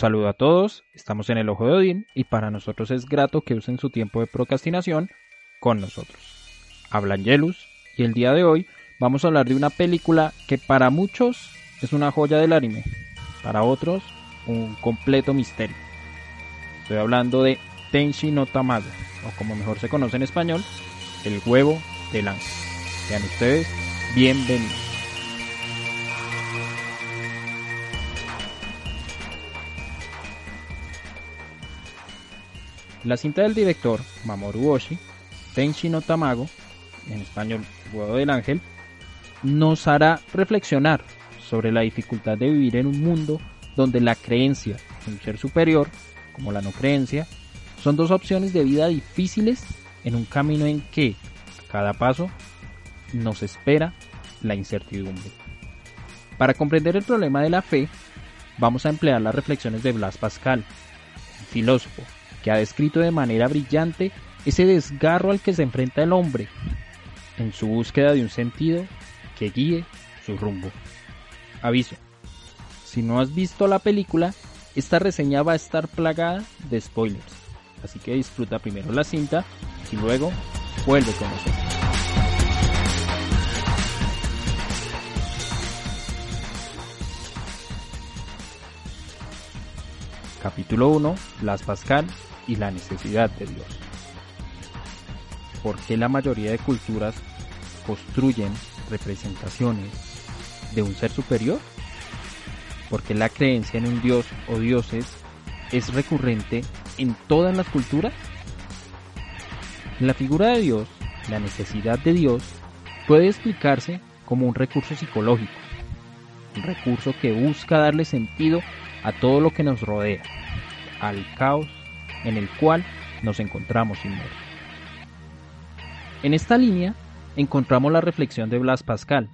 saludo a todos, estamos en el Ojo de Odín y para nosotros es grato que usen su tiempo de procrastinación con nosotros. Hablan Yelus y el día de hoy vamos a hablar de una película que para muchos es una joya del anime, para otros un completo misterio. Estoy hablando de Tenshi no Tamago, o como mejor se conoce en español, el huevo del ángel. Sean ustedes bienvenidos. La cinta del director Mamoru Oshii, Tenshi no Tamago, en español Huevo del Ángel, nos hará reflexionar sobre la dificultad de vivir en un mundo donde la creencia en un ser superior, como la no creencia, son dos opciones de vida difíciles en un camino en que, cada paso, nos espera la incertidumbre. Para comprender el problema de la fe, vamos a emplear las reflexiones de Blas Pascal, filósofo que ha descrito de manera brillante ese desgarro al que se enfrenta el hombre en su búsqueda de un sentido que guíe su rumbo. Aviso, si no has visto la película, esta reseña va a estar plagada de spoilers, así que disfruta primero la cinta y luego vuelve con nosotros. Capítulo 1, Blas Pascal y la necesidad de Dios. ¿Por qué la mayoría de culturas construyen representaciones de un ser superior? Porque la creencia en un dios o dioses es recurrente en todas las culturas. La figura de Dios, la necesidad de Dios puede explicarse como un recurso psicológico, un recurso que busca darle sentido a todo lo que nos rodea, al caos en el cual nos encontramos inmersos. En esta línea encontramos la reflexión de Blas Pascal,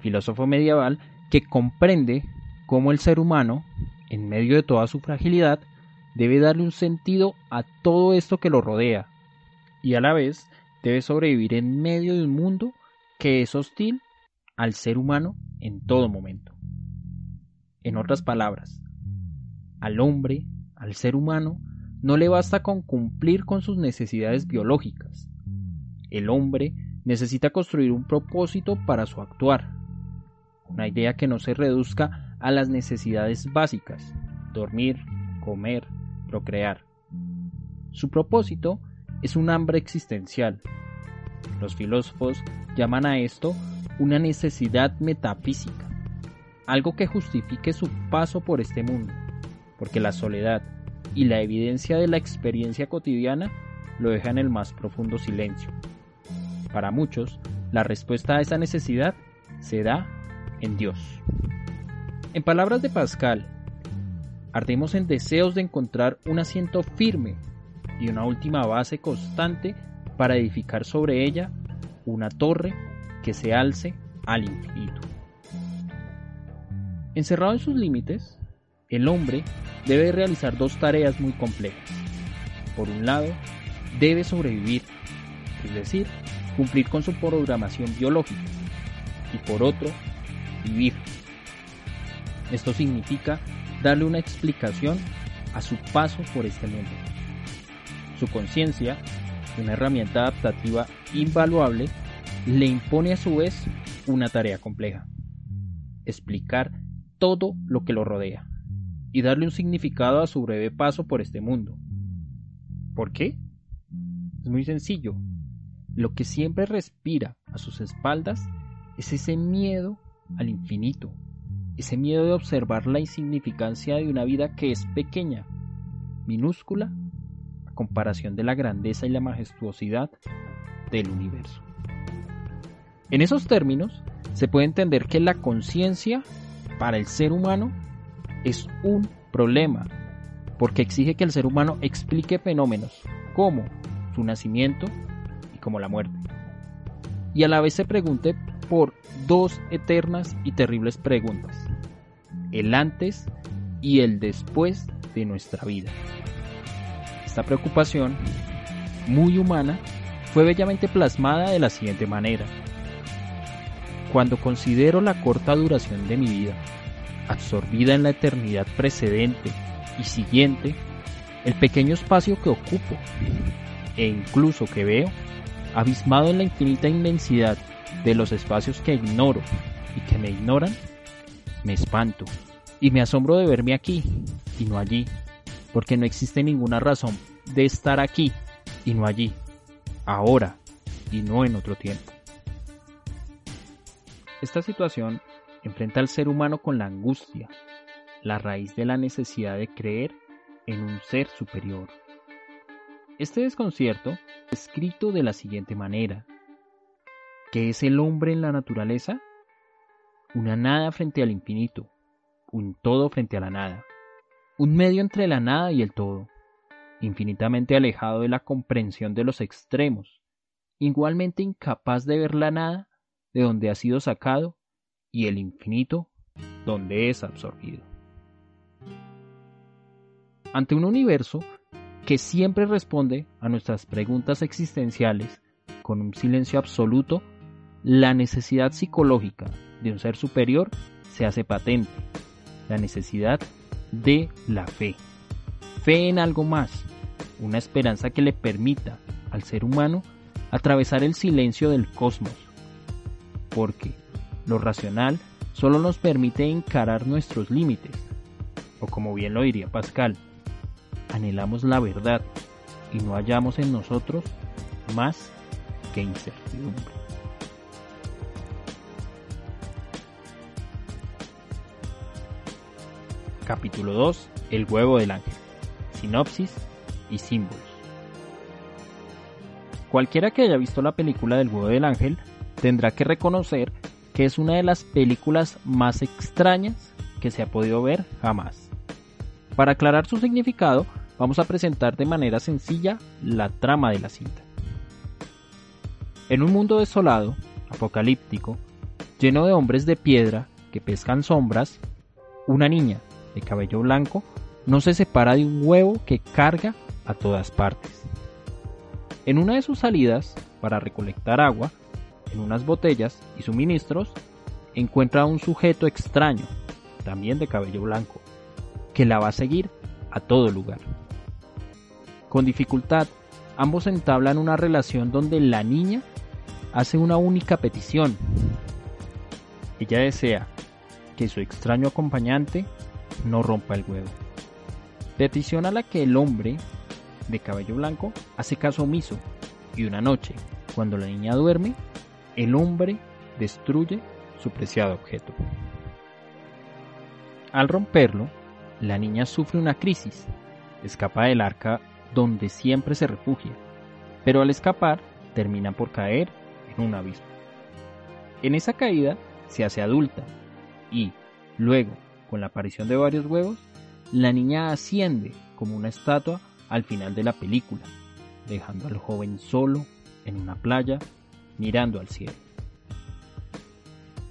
filósofo medieval que comprende cómo el ser humano, en medio de toda su fragilidad, debe darle un sentido a todo esto que lo rodea y a la vez debe sobrevivir en medio de un mundo que es hostil al ser humano en todo momento. En otras palabras, al hombre, al ser humano, no le basta con cumplir con sus necesidades biológicas. El hombre necesita construir un propósito para su actuar, una idea que no se reduzca a las necesidades básicas, dormir, comer, procrear. Su propósito es un hambre existencial. Los filósofos llaman a esto una necesidad metafísica, algo que justifique su paso por este mundo, porque la soledad, y la evidencia de la experiencia cotidiana lo deja en el más profundo silencio. Para muchos, la respuesta a esa necesidad se da en Dios. En palabras de Pascal, ardemos en deseos de encontrar un asiento firme y una última base constante para edificar sobre ella una torre que se alce al infinito. Encerrado en sus límites, el hombre debe realizar dos tareas muy complejas. Por un lado, debe sobrevivir, es decir, cumplir con su programación biológica. Y por otro, vivir. Esto significa darle una explicación a su paso por este mundo. Su conciencia, una herramienta adaptativa invaluable, le impone a su vez una tarea compleja. Explicar todo lo que lo rodea y darle un significado a su breve paso por este mundo. ¿Por qué? Es muy sencillo. Lo que siempre respira a sus espaldas es ese miedo al infinito, ese miedo de observar la insignificancia de una vida que es pequeña, minúscula, a comparación de la grandeza y la majestuosidad del universo. En esos términos, se puede entender que la conciencia para el ser humano es un problema, porque exige que el ser humano explique fenómenos como su nacimiento y como la muerte. Y a la vez se pregunte por dos eternas y terribles preguntas, el antes y el después de nuestra vida. Esta preocupación, muy humana, fue bellamente plasmada de la siguiente manera. Cuando considero la corta duración de mi vida, absorbida en la eternidad precedente y siguiente el pequeño espacio que ocupo e incluso que veo, abismado en la infinita inmensidad de los espacios que ignoro y que me ignoran, me espanto y me asombro de verme aquí y no allí, porque no existe ninguna razón de estar aquí y no allí, ahora y no en otro tiempo. Esta situación enfrenta al ser humano con la angustia, la raíz de la necesidad de creer en un ser superior. Este desconcierto es escrito de la siguiente manera. ¿Qué es el hombre en la naturaleza? Una nada frente al infinito, un todo frente a la nada, un medio entre la nada y el todo, infinitamente alejado de la comprensión de los extremos, igualmente incapaz de ver la nada de donde ha sido sacado y el infinito donde es absorbido. Ante un universo que siempre responde a nuestras preguntas existenciales con un silencio absoluto, la necesidad psicológica de un ser superior se hace patente, la necesidad de la fe. Fe en algo más, una esperanza que le permita al ser humano atravesar el silencio del cosmos, porque lo racional solo nos permite encarar nuestros límites, o como bien lo diría Pascal, anhelamos la verdad y no hallamos en nosotros más que incertidumbre. Capítulo 2. El huevo del ángel. Sinopsis y símbolos. Cualquiera que haya visto la película del huevo del ángel tendrá que reconocer que es una de las películas más extrañas que se ha podido ver jamás. Para aclarar su significado, vamos a presentar de manera sencilla la trama de la cinta. En un mundo desolado, apocalíptico, lleno de hombres de piedra que pescan sombras, una niña de cabello blanco no se separa de un huevo que carga a todas partes. En una de sus salidas para recolectar agua, en unas botellas y suministros, encuentra a un sujeto extraño, también de cabello blanco, que la va a seguir a todo lugar. Con dificultad, ambos entablan una relación donde la niña hace una única petición. Ella desea que su extraño acompañante no rompa el huevo. Petición a la que el hombre de cabello blanco hace caso omiso y una noche, cuando la niña duerme, el hombre destruye su preciado objeto. Al romperlo, la niña sufre una crisis, escapa del arca donde siempre se refugia, pero al escapar termina por caer en un abismo. En esa caída se hace adulta y, luego, con la aparición de varios huevos, la niña asciende como una estatua al final de la película, dejando al joven solo en una playa mirando al cielo.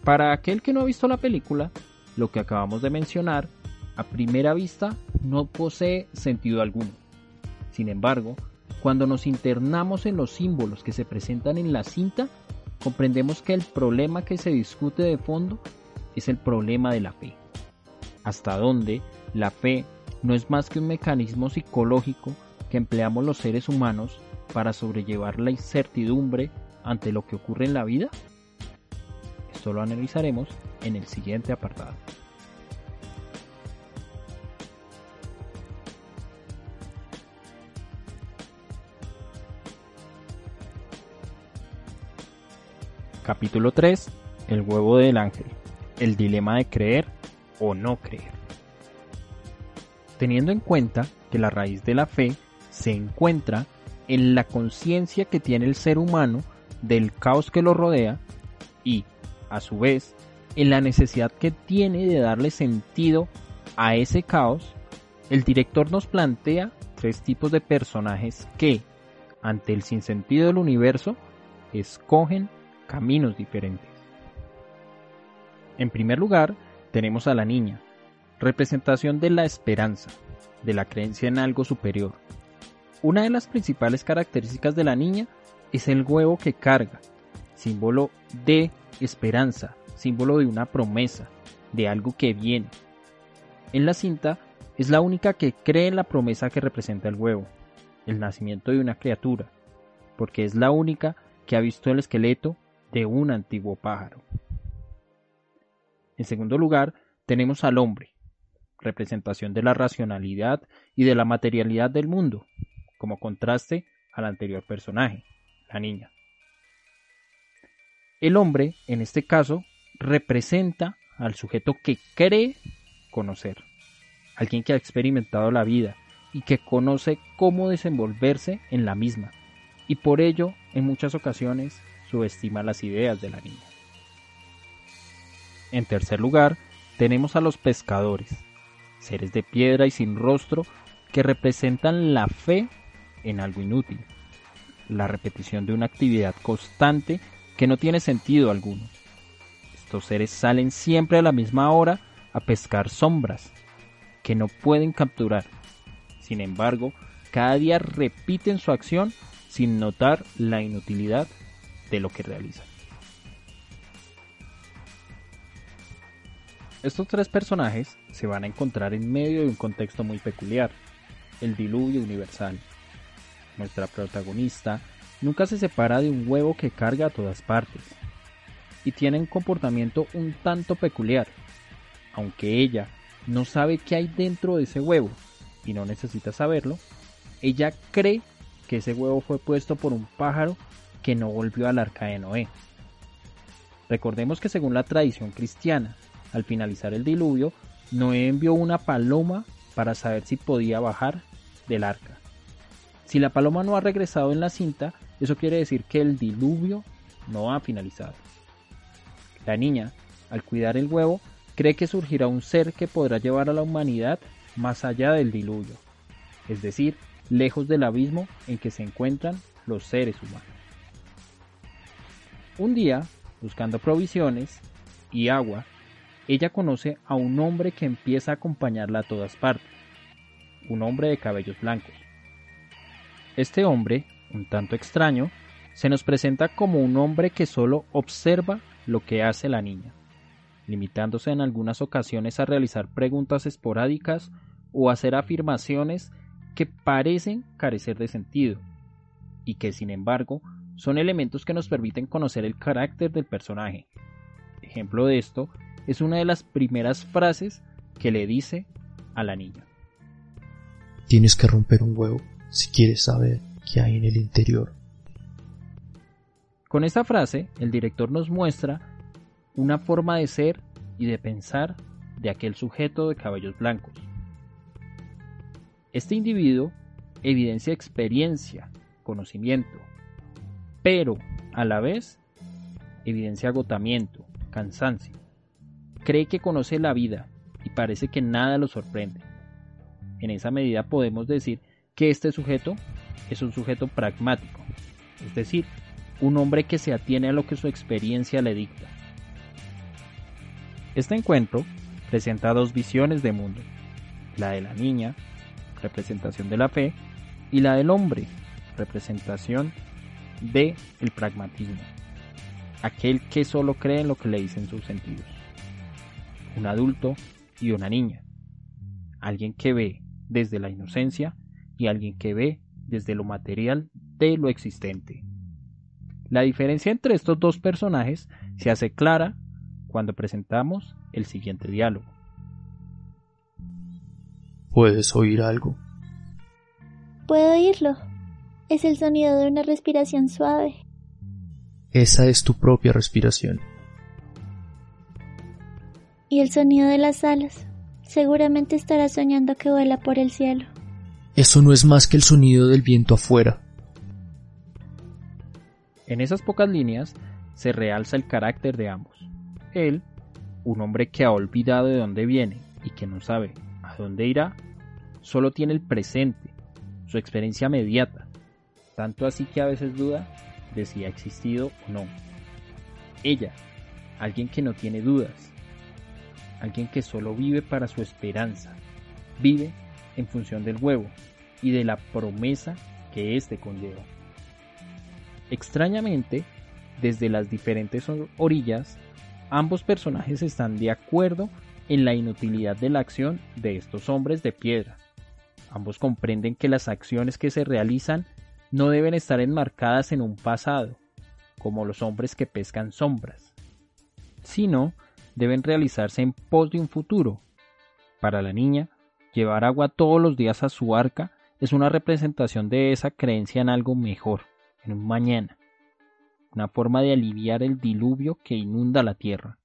Para aquel que no ha visto la película, lo que acabamos de mencionar, a primera vista, no posee sentido alguno. Sin embargo, cuando nos internamos en los símbolos que se presentan en la cinta, comprendemos que el problema que se discute de fondo es el problema de la fe. Hasta dónde la fe no es más que un mecanismo psicológico que empleamos los seres humanos para sobrellevar la incertidumbre ante lo que ocurre en la vida? Esto lo analizaremos en el siguiente apartado. Capítulo 3. El huevo del ángel. El dilema de creer o no creer. Teniendo en cuenta que la raíz de la fe se encuentra en la conciencia que tiene el ser humano del caos que lo rodea y, a su vez, en la necesidad que tiene de darle sentido a ese caos, el director nos plantea tres tipos de personajes que, ante el sinsentido del universo, escogen caminos diferentes. En primer lugar, tenemos a la niña, representación de la esperanza, de la creencia en algo superior. Una de las principales características de la niña es el huevo que carga, símbolo de esperanza, símbolo de una promesa, de algo que viene. En la cinta es la única que cree en la promesa que representa el huevo, el nacimiento de una criatura, porque es la única que ha visto el esqueleto de un antiguo pájaro. En segundo lugar, tenemos al hombre, representación de la racionalidad y de la materialidad del mundo, como contraste al anterior personaje, la niña. El hombre, en este caso, representa al sujeto que cree conocer, alguien que ha experimentado la vida y que conoce cómo desenvolverse en la misma, y por ello, en muchas ocasiones, subestima las ideas de la niña. En tercer lugar, tenemos a los pescadores, seres de piedra y sin rostro que representan la fe en algo inútil, la repetición de una actividad constante que no tiene sentido alguno. Estos seres salen siempre a la misma hora a pescar sombras que no pueden capturar. Sin embargo, cada día repiten su acción sin notar la inutilidad de lo que realizan. Estos tres personajes se van a encontrar en medio de un contexto muy peculiar, el diluvio universal. Nuestra protagonista nunca se separa de un huevo que carga a todas partes, y tiene un comportamiento un tanto peculiar, aunque ella no sabe qué hay dentro de ese huevo y no necesita saberlo, ella cree que ese huevo fue puesto por un pájaro que no volvió al arca de Noé. Recordemos que según la tradición cristiana, al finalizar el diluvio, Noé envió una paloma para saber si podía bajar del arca. Si la paloma no ha regresado en la cinta, eso quiere decir que el diluvio no ha finalizado. La niña, al cuidar el huevo, cree que surgirá un ser que podrá llevar a la humanidad más allá del diluvio, es decir, lejos del abismo en que se encuentran los seres humanos. Un día, buscando provisiones y agua, ella conoce a un hombre que empieza a acompañarla a todas partes, un hombre de cabellos blancos. Este hombre, un tanto extraño, se nos presenta como un hombre que solo observa lo que hace la niña, limitándose en algunas ocasiones a realizar preguntas esporádicas o hacer afirmaciones que parecen carecer de sentido, y que sin embargo son elementos que nos permiten conocer el carácter del personaje. Ejemplo de esto es una de las primeras frases que le dice a la niña. Tienes que romper un huevo si quieres saber qué hay en el interior. Con esta frase, el director nos muestra una forma de ser y de pensar de aquel sujeto de cabellos blancos. Este individuo evidencia experiencia, conocimiento, pero a la vez evidencia agotamiento, cansancio cree que conoce la vida y parece que nada lo sorprende. En esa medida podemos decir que este sujeto es un sujeto pragmático, es decir, un hombre que se atiene a lo que su experiencia le dicta. Este encuentro presenta dos visiones de mundo, la de la niña, representación de la fe, y la del hombre, representación de el pragmatismo, aquel que solo cree en lo que le dicen sus sentidos un adulto y una niña. Alguien que ve desde la inocencia y alguien que ve desde lo material de lo existente. La diferencia entre estos dos personajes se hace clara cuando presentamos el siguiente diálogo. ¿Puedes oír algo? Puedo oírlo. Es el sonido de una respiración suave. Esa es tu propia respiración y el sonido de las alas. Seguramente estará soñando que vuela por el cielo. Eso no es más que el sonido del viento afuera. En esas pocas líneas se realza el carácter de ambos. Él, un hombre que ha olvidado de dónde viene y que no sabe a dónde irá, solo tiene el presente, su experiencia mediata, tanto así que a veces duda de si ha existido o no. Ella, alguien que no tiene dudas, alguien que solo vive para su esperanza, vive en función del huevo y de la promesa que éste conlleva. Extrañamente, desde las diferentes orillas, ambos personajes están de acuerdo en la inutilidad de la acción de estos hombres de piedra. Ambos comprenden que las acciones que se realizan no deben estar enmarcadas en un pasado, como los hombres que pescan sombras, sino deben realizarse en pos de un futuro. Para la niña, llevar agua todos los días a su arca es una representación de esa creencia en algo mejor, en un mañana, una forma de aliviar el diluvio que inunda la tierra.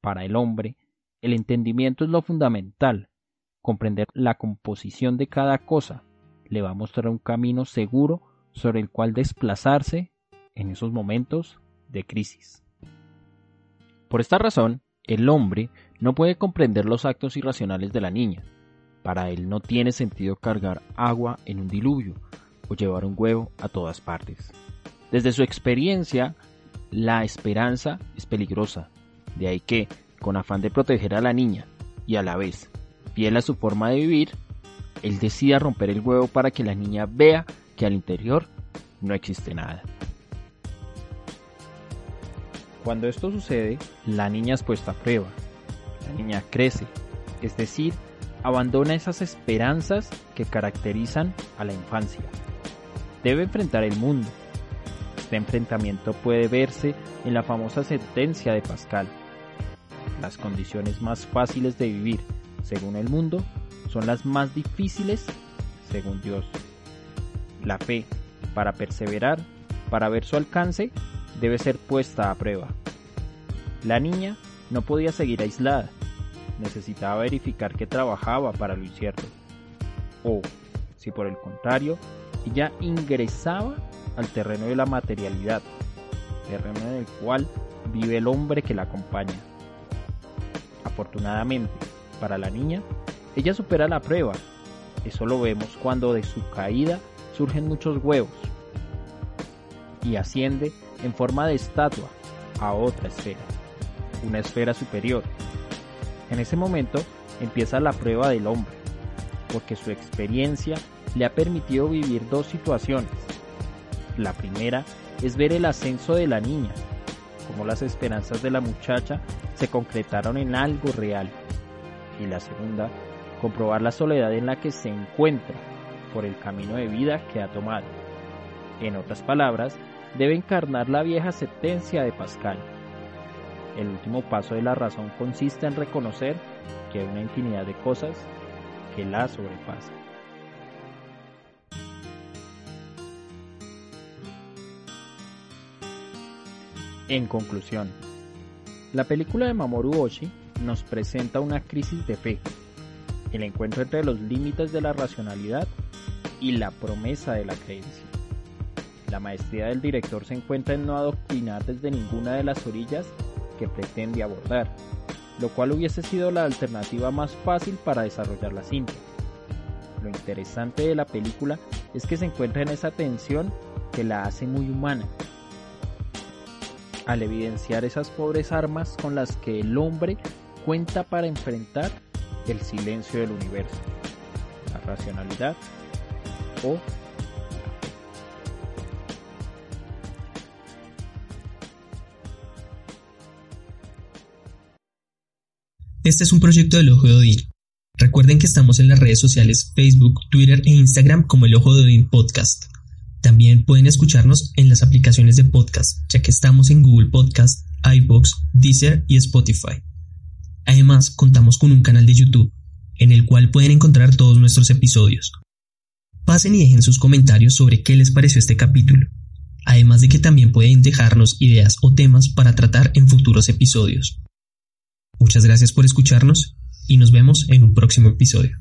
Para el hombre, el entendimiento es lo fundamental, comprender la composición de cada cosa, le va a mostrar un camino seguro sobre el cual desplazarse en esos momentos de crisis. Por esta razón, el hombre no puede comprender los actos irracionales de la niña. Para él no tiene sentido cargar agua en un diluvio o llevar un huevo a todas partes. Desde su experiencia, la esperanza es peligrosa. De ahí que, con afán de proteger a la niña y a la vez fiel a su forma de vivir, él decida romper el huevo para que la niña vea que al interior no existe nada. Cuando esto sucede, la niña es puesta a prueba. La niña crece, es decir, abandona esas esperanzas que caracterizan a la infancia. Debe enfrentar el mundo. Este enfrentamiento puede verse en la famosa sentencia de Pascal. Las condiciones más fáciles de vivir, según el mundo, son las más difíciles, según Dios. La fe, para perseverar, para ver su alcance, debe ser puesta a prueba. La niña no podía seguir aislada, necesitaba verificar que trabajaba para lo incierto. O, si por el contrario, ella ingresaba al terreno de la materialidad, terreno en el cual vive el hombre que la acompaña. Afortunadamente, para la niña, ella supera la prueba. Eso lo vemos cuando de su caída surgen muchos huevos y asciende en forma de estatua a otra esfera, una esfera superior. En ese momento empieza la prueba del hombre, porque su experiencia le ha permitido vivir dos situaciones. La primera es ver el ascenso de la niña, cómo las esperanzas de la muchacha se concretaron en algo real. Y la segunda, comprobar la soledad en la que se encuentra por el camino de vida que ha tomado. En otras palabras, debe encarnar la vieja sentencia de Pascal. El último paso de la razón consiste en reconocer que hay una infinidad de cosas que la sobrepasan. En conclusión, la película de Mamoru Oshii nos presenta una crisis de fe, el encuentro entre los límites de la racionalidad y la promesa de la creencia. La maestría del director se encuentra en no adoctrinar desde ninguna de las orillas que pretende abordar, lo cual hubiese sido la alternativa más fácil para desarrollar la cinta. Lo interesante de la película es que se encuentra en esa tensión que la hace muy humana, al evidenciar esas pobres armas con las que el hombre cuenta para enfrentar el silencio del universo, la racionalidad o Este es un proyecto del Ojo de Odín. Recuerden que estamos en las redes sociales Facebook, Twitter e Instagram como el Ojo de Odín Podcast. También pueden escucharnos en las aplicaciones de podcast, ya que estamos en Google Podcast, iBox, Deezer y Spotify. Además, contamos con un canal de YouTube, en el cual pueden encontrar todos nuestros episodios. Pasen y dejen sus comentarios sobre qué les pareció este capítulo, además de que también pueden dejarnos ideas o temas para tratar en futuros episodios. Muchas gracias por escucharnos y nos vemos en un próximo episodio.